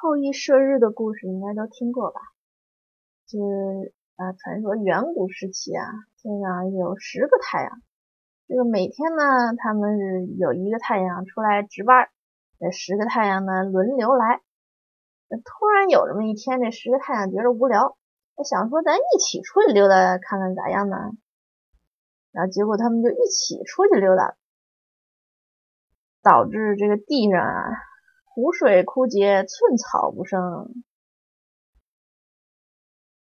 后羿射日的故事应该都听过吧？就是啊，传说远古时期啊，天上有十个太阳，这个每天呢，他们是有一个太阳出来值班，这十个太阳呢轮流来。突然有这么一天，这十个太阳觉得无聊，想说咱一起出去溜达看看咋样呢？然后结果他们就一起出去溜达，导致这个地上啊。湖水枯竭，寸草不生。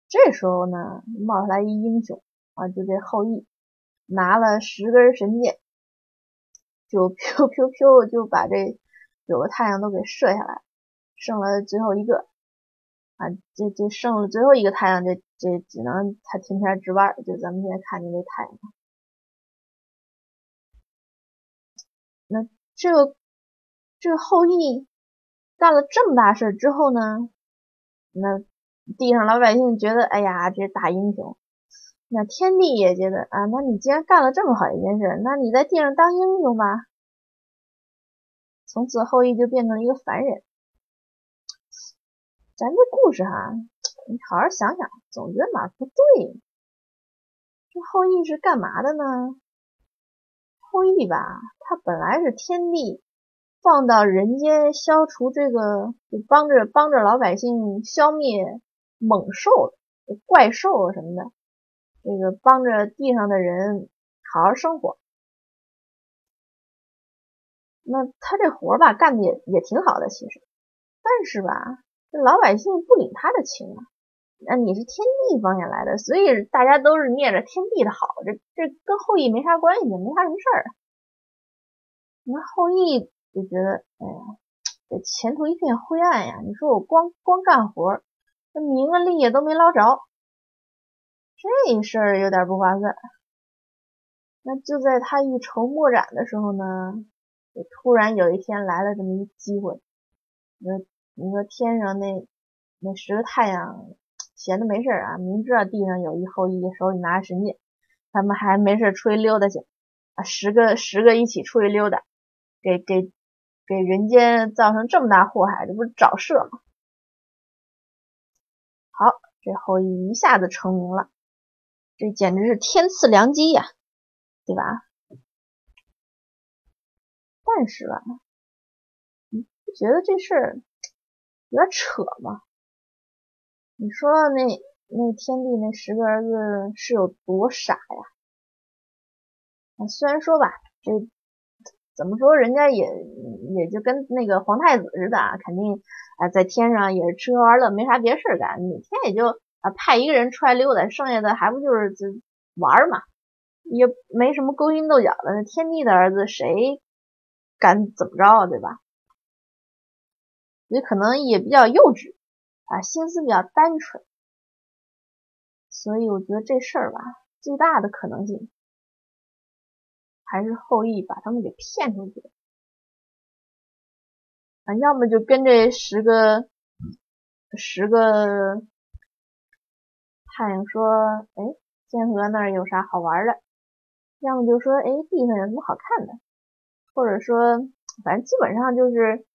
这时候呢，冒出来一英雄啊，就这后羿，拿了十根神箭，就 Q Q Q 就把这九个太阳都给射下来，剩了最后一个啊，这这剩了最后一个太阳，这这只能他天天值班，就咱们现在看见这太阳。那这个这个后羿。干了这么大事之后呢，那地上老百姓觉得，哎呀，这大英雄。那天帝也觉得啊，那你既然干了这么好一件事，那你在地上当英雄吧。从此后羿就变成了一个凡人。咱这故事哈，你好好想想，总觉得哪不对。这后羿是干嘛的呢？后羿吧，他本来是天帝。放到人间消除这个，就帮着帮着老百姓消灭猛兽、怪兽什么的，这个帮着地上的人好好生活。那他这活吧干的也也挺好的，其实，但是吧，这老百姓不领他的情啊。那你是天地方面来的，所以大家都是念着天地的好，这这跟后羿没啥关系，没啥什么事儿。那后羿。就觉得，哎呀，这前途一片灰暗呀！你说我光光干活，那名啊利也都没捞着，这事儿有点不划算。那就在他一筹莫展的时候呢，突然有一天来了这么一机会。你说，你说天上那那十个太阳闲的没事啊，明知道地上有一后羿手里拿着神剑，他们还没事出去溜达去啊，十个十个一起出去溜达，给给。给人间造成这么大祸害，这不是找事吗？好，这后羿一下子成名了，这简直是天赐良机呀，对吧？但是吧，你不觉得这事儿有点扯吗？你说那那天帝那十个儿子是有多傻呀？啊，虽然说吧，这。怎么说，人家也也就跟那个皇太子似的，肯定啊在天上也是吃喝玩乐，没啥别事干，每天也就啊派一个人出来溜达，剩下的还不就是这玩嘛，也没什么勾心斗角的。那天帝的儿子谁敢怎么着啊，对吧？也可能也比较幼稚啊，心思比较单纯，所以我觉得这事儿吧，最大的可能性。还是后羿把他们给骗出去的啊，要么就跟这十个十个太阳说，哎，天河那儿有啥好玩的？要么就说，哎，地上有什么好看的？或者说，反正基本上就是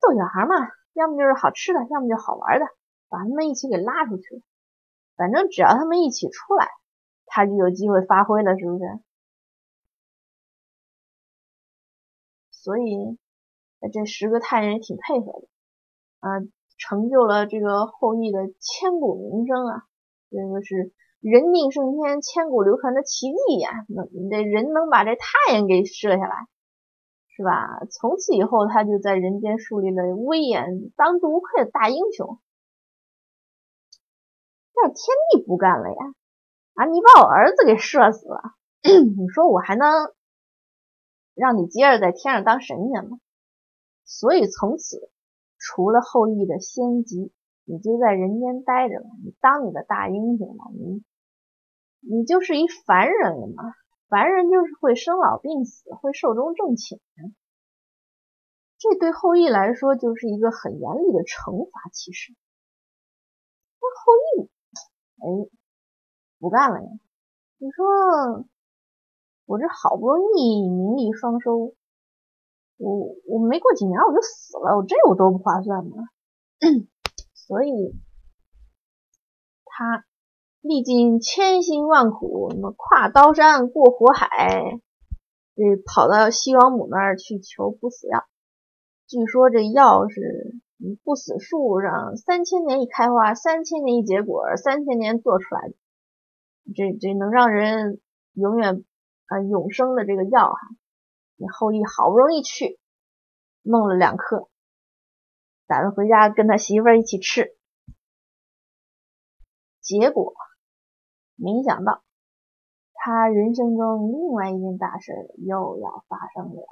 逗小孩嘛，要么就是好吃的，要么就好玩的，把他们一起给拉出去。反正只要他们一起出来，他就有机会发挥了，是不是？所以，这十个太阳也挺配合的，啊，成就了这个后羿的千古名声啊！这个是人定胜天、千古流传的奇迹呀！那这人能把这太阳给射下来，是吧？从此以后，他就在人间树立了威严、当之无愧的大英雄。但天帝不干了呀！啊，你把我儿子给射死了，你说我还能？让你接着在天上当神仙嘛，所以从此除了后羿的仙籍，你就在人间待着吧，你当你的大英雄吧，你你就是一凡人了嘛，凡人就是会生老病死，会寿终正寝，这对后羿来说就是一个很严厉的惩罚。其实，那后羿，哎，不干了呀，你说。我这好不容易名利双收，我我没过几年我就死了，我这有多不划算吗？所以他历经千辛万苦，什么跨刀山过火海，这跑到西王母那儿去求不死药。据说这药是不死树上三千年一开花，三千年一结果，三千年做出来的。这这能让人永远啊永生的这个药哈，你后羿好不容易去弄了两颗，打算回家跟他媳妇儿一起吃，结果没想到他人生中另外一件大事又要发生了。